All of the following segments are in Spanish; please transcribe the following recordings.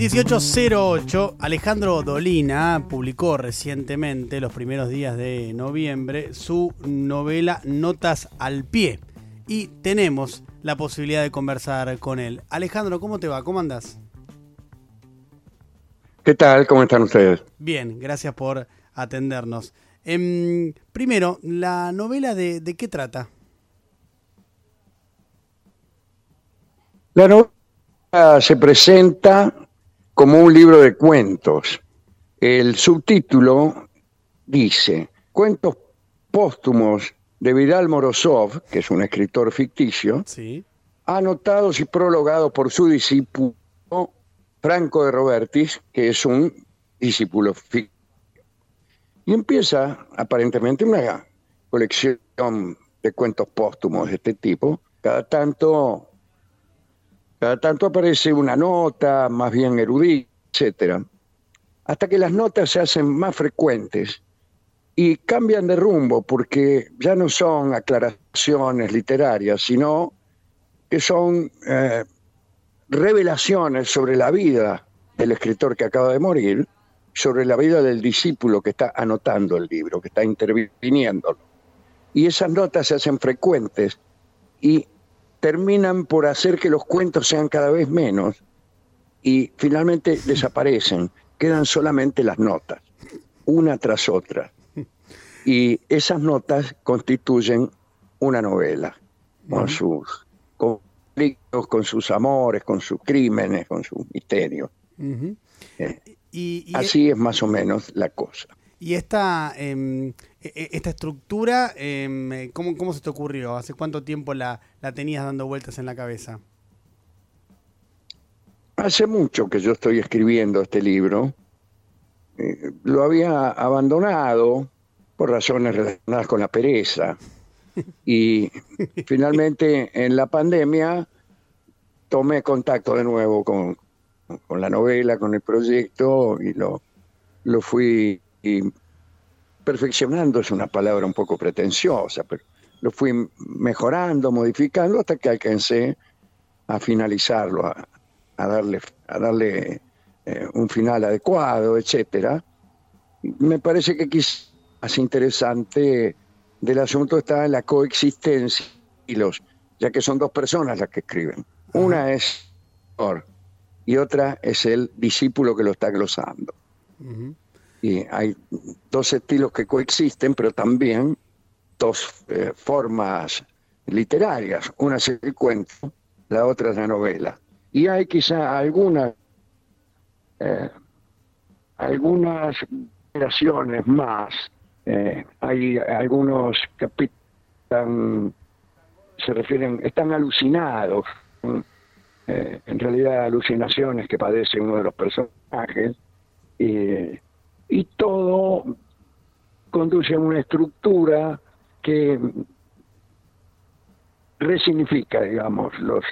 1808, Alejandro Dolina publicó recientemente, los primeros días de noviembre, su novela Notas al pie. Y tenemos la posibilidad de conversar con él. Alejandro, ¿cómo te va? ¿Cómo andas? ¿Qué tal? ¿Cómo están ustedes? Bien, gracias por atendernos. Em, primero, ¿la novela de, de qué trata? La novela se presenta como un libro de cuentos. El subtítulo dice, Cuentos póstumos de Vidal Morozov, que es un escritor ficticio, Sí. anotados y prologados por su discípulo Franco de Robertis, que es un discípulo ficticio. Y empieza aparentemente una colección de cuentos póstumos de este tipo. Cada tanto cada tanto aparece una nota, más bien erudita, etcétera, hasta que las notas se hacen más frecuentes y cambian de rumbo porque ya no son aclaraciones literarias, sino que son eh, revelaciones sobre la vida del escritor que acaba de morir, sobre la vida del discípulo que está anotando el libro, que está interviniendo. Y esas notas se hacen frecuentes y terminan por hacer que los cuentos sean cada vez menos y finalmente desaparecen, quedan solamente las notas, una tras otra. Y esas notas constituyen una novela, con sus conflictos, con sus amores, con sus crímenes, con sus misterios. Eh, Y, y- Así es más o menos la cosa. Y esta, em, e- e- esta estructura, em, ¿cómo, ¿cómo se te ocurrió? ¿Hace cuánto tiempo la, la tenías dando vueltas en la cabeza? Hace mucho que yo estoy escribiendo este libro. Eh, lo había abandonado por razones relacionadas con la pereza. Y finalmente en la pandemia tomé contacto de nuevo con, con la novela, con el proyecto y lo, lo fui y perfeccionando, es una palabra un poco pretenciosa, pero lo fui mejorando, modificando hasta que alcancé a finalizarlo, a, a darle, a darle eh, un final adecuado, etcétera. Me parece que quizás más interesante del asunto está la coexistencia y los, ya que son dos personas las que escriben. Una es y otra es el discípulo que lo está glosando. Ujú. Y hay dos estilos que coexisten, pero también dos eh, formas literarias. Una es el la otra es la novela. Y hay quizá algunas eh, algunas generaciones más. Eh, hay algunos capítulos se refieren, están alucinados. en realidad alucinaciones que padece uno de los personajes. eh, y todo conduce a una estructura que resignifica, digamos, los,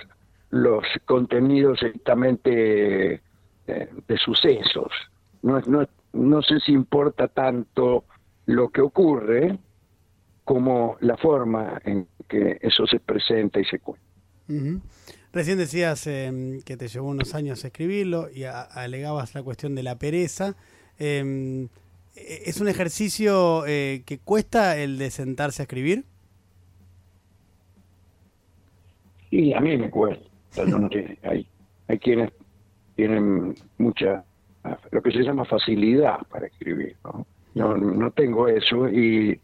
los contenidos exactamente eh, de sucesos. No, no, no sé si importa tanto lo que ocurre como la forma en que eso se presenta y se cuenta. Recién decías em, que te llevó unos años escribirlo y alegabas la cuestión de la pereza. Em, e- ¿Es un ejercicio eh, que cuesta el de sentarse a escribir? Y a mí me cuesta. yo no sé, hay, hay quienes tienen mucha, lo que se llama facilidad para escribir. ¿no? Yo no tengo eso y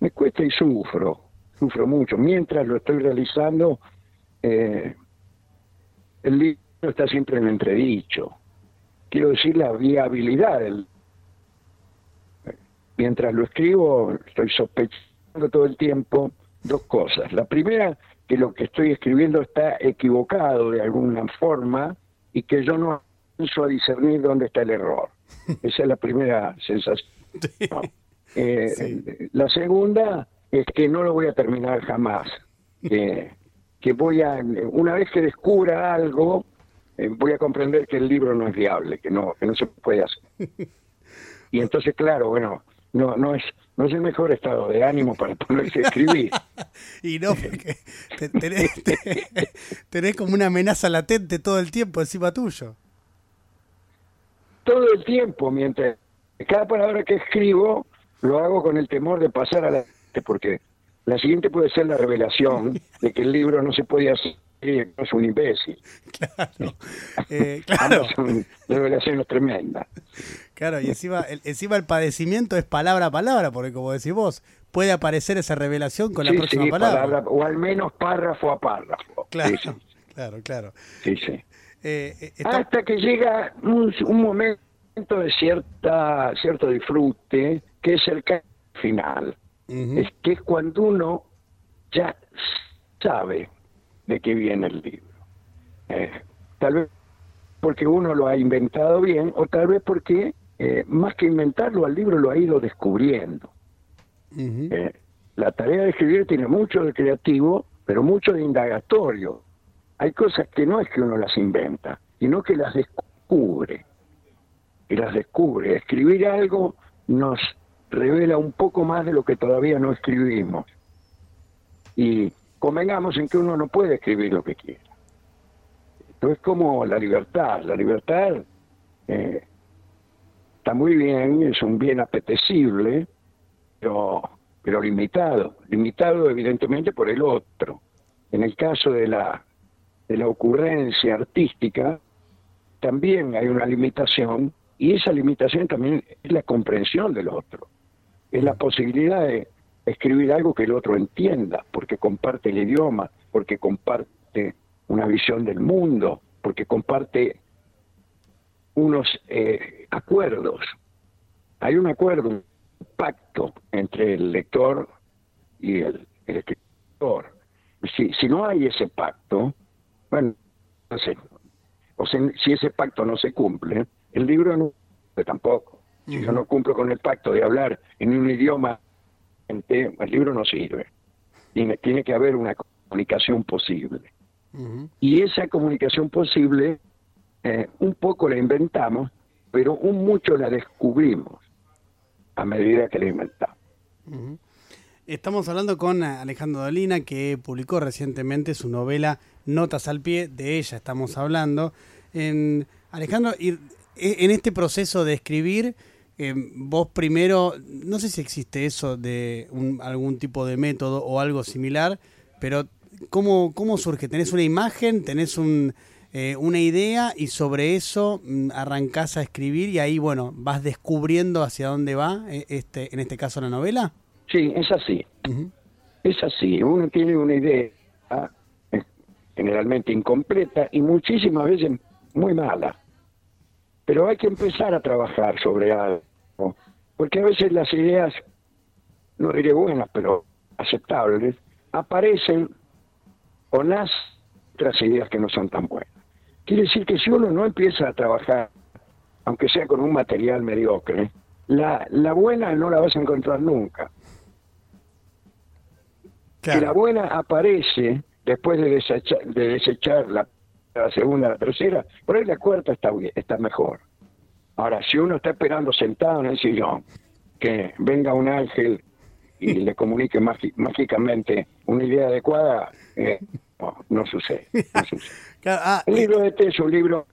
me cuesta y sufro, sufro mucho. Mientras lo estoy realizando, eh, el libro está siempre en entredicho. Quiero decir la viabilidad del... Mientras lo escribo, estoy sospechando todo el tiempo dos cosas. La primera, que lo que estoy escribiendo está equivocado de alguna forma y que yo no alcanzo a discernir dónde está el error. Esa es la primera sensación. Eh, Sí. La segunda es que no lo voy a terminar jamás. Que, que voy a, una vez que descubra algo, eh, voy a comprender que el libro no es viable, que no, que no se puede hacer. Y entonces, claro, bueno, no, no es, no es el mejor estado de ánimo para ponerse a escribir. Y no, porque te- tenés, te- tenés como una amenaza latente todo el tiempo encima tuyo. todo el tiempo, mientras cada palabra que escribo lo hago con el temor de pasar a la porque la siguiente puede ser la revelación de que el libro no se puede hacer es un imbécil. Claro. Eh, claro. Son revelaciones tremendas. Claro, y encima el, encima el padecimiento es palabra a palabra, porque como decís vos, puede aparecer esa revelación con la próxima palabra. O al menos párrafo a párrafo. Claro, claro, claro. Sí, sí. Eh, eh, Hasta que llega un, momento de cierta cierto disfrute, que es el final. Es que es cuando uno ya sabe de qué viene el libro. Eh, tal vez porque uno lo ha inventado bien o tal vez porque eh, más que inventarlo al libro lo ha ido descubriendo. Eh, la tarea de escribir tiene mucho de creativo, pero mucho de indagatorio. Hay cosas que no es que uno las inventa, sino que las descubre. Y las descubre. Escribir algo nos revela un poco más de lo que todavía no escribimos. Y convengamos en que uno no puede escribir lo que quiera. Esto es como la libertad. La libertad eh, está muy bien, es un bien apetecible, pero, pero limitado. Limitado evidentemente por el otro. En el caso de la, de la ocurrencia artística, también hay una limitación y esa limitación también es la comprensión del otro. Es la posibilidad de escribir algo que el otro entienda, porque comparte el idioma, porque comparte una visión del mundo, porque comparte unos eh, acuerdos. Hay un acuerdo, un pacto entre el lector y el, escritor. Si, si no hay ese pacto, bueno, o si ese pacto no se cumple, el libro no tampoco. Si yo no cumplo con el pacto de hablar en un idioma el libro no sirve. Tiene, tiene que haber una comunicación posible. Y esa comunicación posible, eh, un poco la inventamos, pero un mucho la descubrimos a medida que la inventamos. Estamos hablando con Alejandro Dolina, que publicó recientemente su novela Notas al pie, de ella estamos hablando. En, Alejandro, e, en este proceso de escribir, eh, vos primero, no sé si existe eso de algún tipo de método o algo similar, pero ¿cómo, cómo surge? ¿Tenés una imagen? ¿Tenés un, eh, una idea? Y sobre eso mm, arrancás a escribir y ahí, bueno, vas descubriendo hacia dónde va, eh, este, en este caso la novela. Sí, es así. Es así. Uno tiene una idea generalmente incompleta y muchísimas veces muy mala pero hay que empezar a trabajar sobre algo, porque a veces las ideas, no diré buenas, pero aceptables, aparecen o las otras ideas que no son tan buenas. Quiere decir que si uno no empieza a trabajar, aunque sea con un material mediocre, la, la buena no la vas a encontrar nunca. La buena aparece después de desechar, de desechar la la segunda, la tercera, por ahí la cuarta está, está mejor. Ahora, si uno está esperando sentado en el sillón, que venga un ángel y le comunique mágicamente una idea adecuada, eh, no, sucede. Ah, el libro de este es un libro...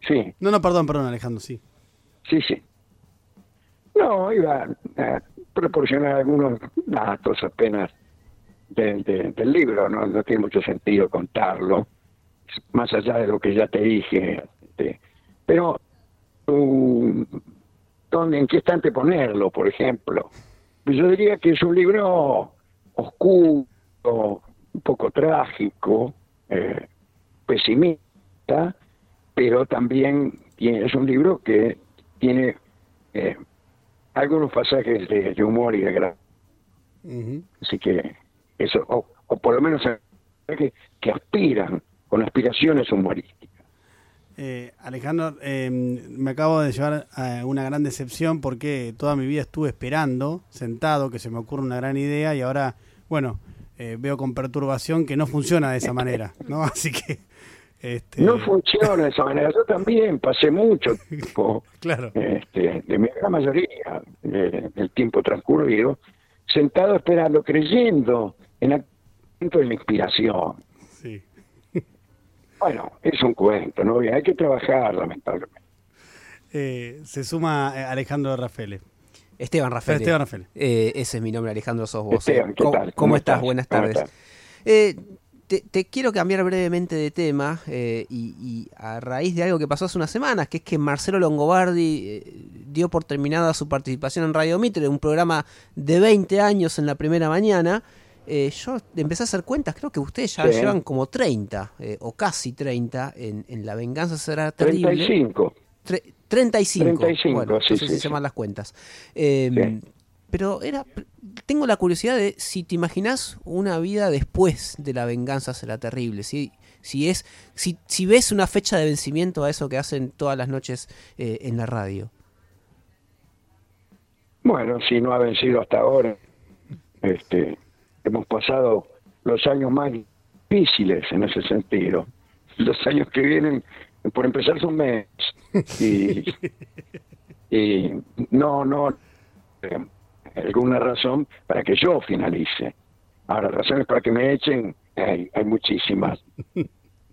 Sí. No, no, perdón, perdón, Alejandro, sí. Sí, sí. No, iba a proporcionar algunos datos apenas del libro, no, no tiene mucho sentido contarlo más allá de lo que ya te dije. Este, pero, ¿dónde, ¿en qué estante ponerlo, por ejemplo? Pues yo diría que es un libro oscuro, un poco trágico, eh, pesimista, pero también es un libro que tiene eh, algunos pasajes de, humor y de gracia. Así que eso, o, por lo menos que, que aspiran con aspiraciones humorísticas. Eh, Alejandro, em, me acabo de llevar a una gran decepción porque toda mi vida estuve esperando, sentado, que se me ocurra una gran idea y ahora, bueno, eh, veo con perturbación que no funciona de esa manera, ¿no? Así que... Este... No funciona de esa manera. Yo también pasé mucho tiempo, claro. este, de mi gran mayoría del tiempo transcurrido, sentado esperando, creyendo en el de la inspiración. Bueno, es un cuento, ¿no? Hay que trabajar, lamentablemente. Eh, se suma eh, Alejandro Rafael. Esteban Rafael. Esteban Rafael. Eh, ese es mi nombre, Alejandro sos vos. Esteban, ¿qué ¿Cómo, tal? cómo estás? Buenas ¿Cómo tardes. estás? Eh, te, te quiero cambiar brevemente de tema eh, y, y a raíz de algo que pasó hace unas semanas, que es que Marcelo Longobardi eh, dio por terminada su participación en Radio Mitre, un programa de 20 años en la primera mañana. Eh, yo empecé a hacer cuentas, creo que ustedes ya Sí. llevan como 30 eh, o casi 30 en, en La Venganza Será Terrible. 35. Tre- 35. 35, bueno, sí, no sé sí, si se mal las cuentas. Eh. Pero era, tengo la curiosidad de si te imaginas una vida después de la venganza será terrible. Si, si es, si, si ves una fecha de vencimiento a eso que hacen todas las noches eh, en la radio. Bueno, si no ha vencido hasta ahora, este, hemos pasado los años más difíciles en ese sentido. Los años que vienen, por empezar, son mes. Y, y no, no, eh, alguna razón para que yo finalice. Ahora, razones para que me echen, hay, hay muchísimas.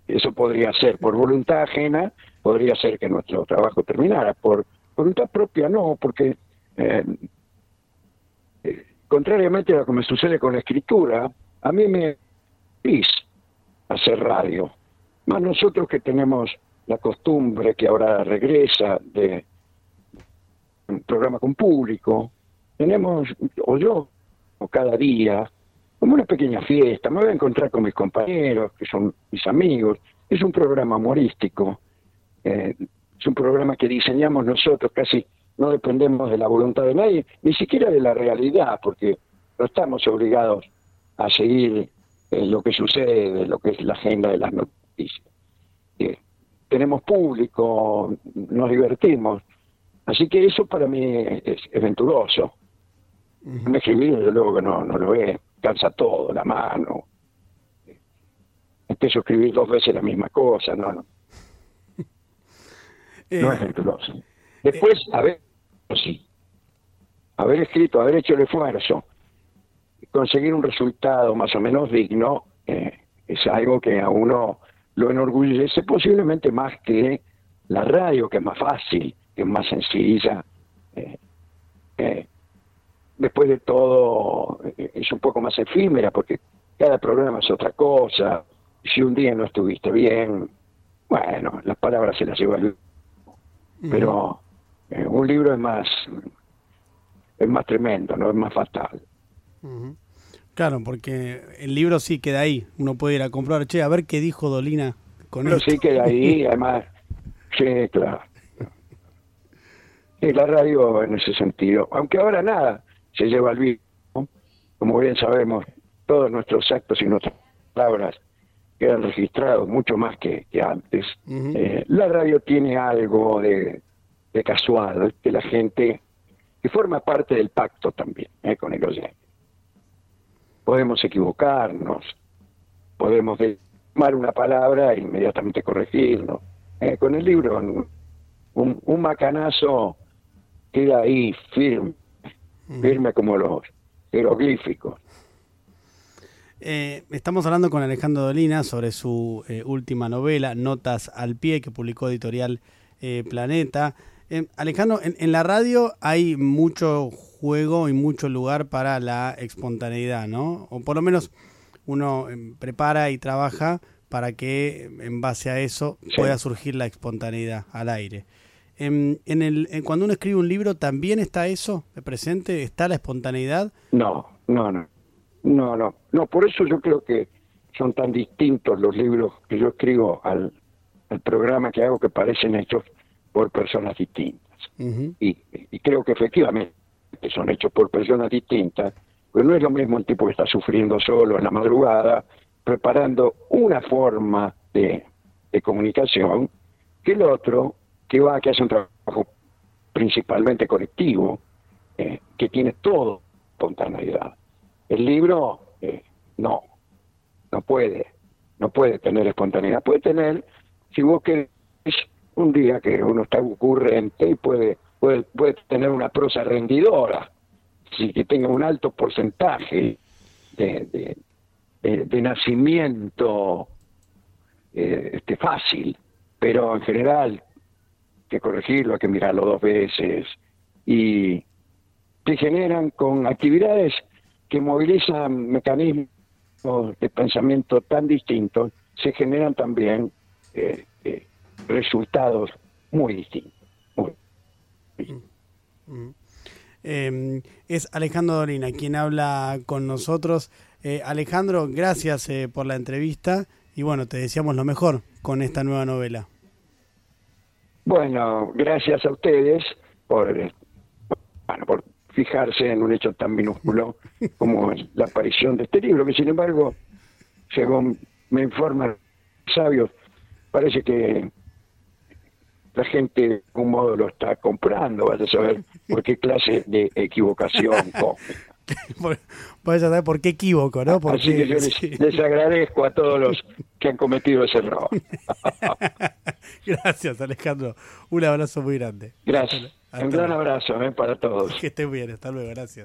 Eso podría ser por voluntad ajena, podría ser que nuestro trabajo terminara. Por voluntad propia no, porque eh, contrariamente a lo que me sucede con la escritura, a mí me feliz hacer radio. Más nosotros que tenemos la costumbre que ahora regresa de un programa con público, tenemos, o yo, o cada día, como una pequeña fiesta, me voy a encontrar con mis compañeros, que son mis amigos, es un programa humorístico, eh, es un programa que diseñamos nosotros, casi no dependemos de la voluntad de nadie, ni siquiera de la realidad, porque no estamos obligados a seguir eh, lo que sucede, de lo que es la agenda de las noticias. Eh, tenemos público, nos divertimos, así que eso para mí es, es venturoso. Me escribir, desde luego que no, no lo es, cansa todo, la mano. Empiezo a escribir dos veces la misma cosa, no, no, no es Eh, venturoso. Después, haber, sí, haber escrito, haber hecho el esfuerzo, conseguir un resultado más o menos digno, eh, es algo que a uno lo enorgullece posiblemente más que la radio, que es más fácil, que es más sencilla. eh, eh, después de todo, es un poco más efímera, porque cada programa es otra cosa. Si un día no estuviste bien, bueno, las palabras se las lleva el pero eh, un libro es más es más tremendo, no es más fatal. Claro, porque el libro sí queda ahí. Uno puede ir a comprar, che, a ver qué dijo Dolina con Pero esto. sí que ahí, además, sí, claro. Y la radio en ese sentido, aunque ahora nada se lleva al vivo, ¿no? como bien sabemos, todos nuestros actos y nuestras palabras quedan registrados mucho más que, que antes. Eh, la radio tiene algo de, de casual, que la gente, que forma parte del pacto también eh, con el oyente. Podemos equivocarnos, podemos tomar una palabra e inmediatamente corregirnos. Eh, con el libro, un, un macanazo queda ahí firme, firme como los jeroglíficos. Eh, estamos hablando con Alejandro Dolina sobre su eh, última novela, Notas al Pie, que publicó Editorial eh, Planeta. Eh, Alejandro, en, en la radio hay mucho juego y mucho lugar para la espontaneidad, ¿no? O por lo menos uno eh, prepara y trabaja para que en base a eso Sí. pueda surgir la espontaneidad al aire. En, en el, en cuando uno escribe un libro, ¿también está eso presente? ¿Está la espontaneidad? No, no, no. No, no. No, por eso yo creo que son tan distintos los libros que yo escribo al, al programa que hago que parecen hechos por personas distintas. Y, y creo que efectivamente son hechos por personas distintas, pues no es lo mismo el tipo que está sufriendo solo en la madrugada, preparando una forma de, de comunicación, que el otro que va, que hace un trabajo principalmente colectivo, eh, que tiene todo espontaneidad. El libro eh, no, no puede, no puede tener espontaneidad. Puede tener, si vos querés, un día que uno está ocurrente y puede, puede, puede tener una prosa rendidora, si que tenga un alto porcentaje de- de nacimiento eh, este, fácil, pero en general que corregirlo, hay que mirarlo dos veces y se generan con actividades que movilizan mecanismos de pensamiento tan distintos, se generan también eh, eh, resultados muy distintos. Mm. Eh, es Alejandro Dolina quien habla con nosotros. Eh, Alejandro, gracias eh, por la entrevista y bueno, te deseamos lo mejor con esta nueva novela. Bueno, gracias a ustedes por, bueno, por fijarse en un hecho tan minúsculo como la aparición de este libro, que sin embargo, según me informan sabios, parece que la gente de algún modo lo está comprando, vas a saber por qué clase de equivocación Vas a saber por qué equivoco, ¿no? Porque, Así que yo les, les, agradezco a todos los que han cometido ese error. Gracias, Alejandro. Un abrazo muy grande. Gracias. Un gran abrazo ¿eh? para todos. Que estén bien. Hasta luego. Gracias.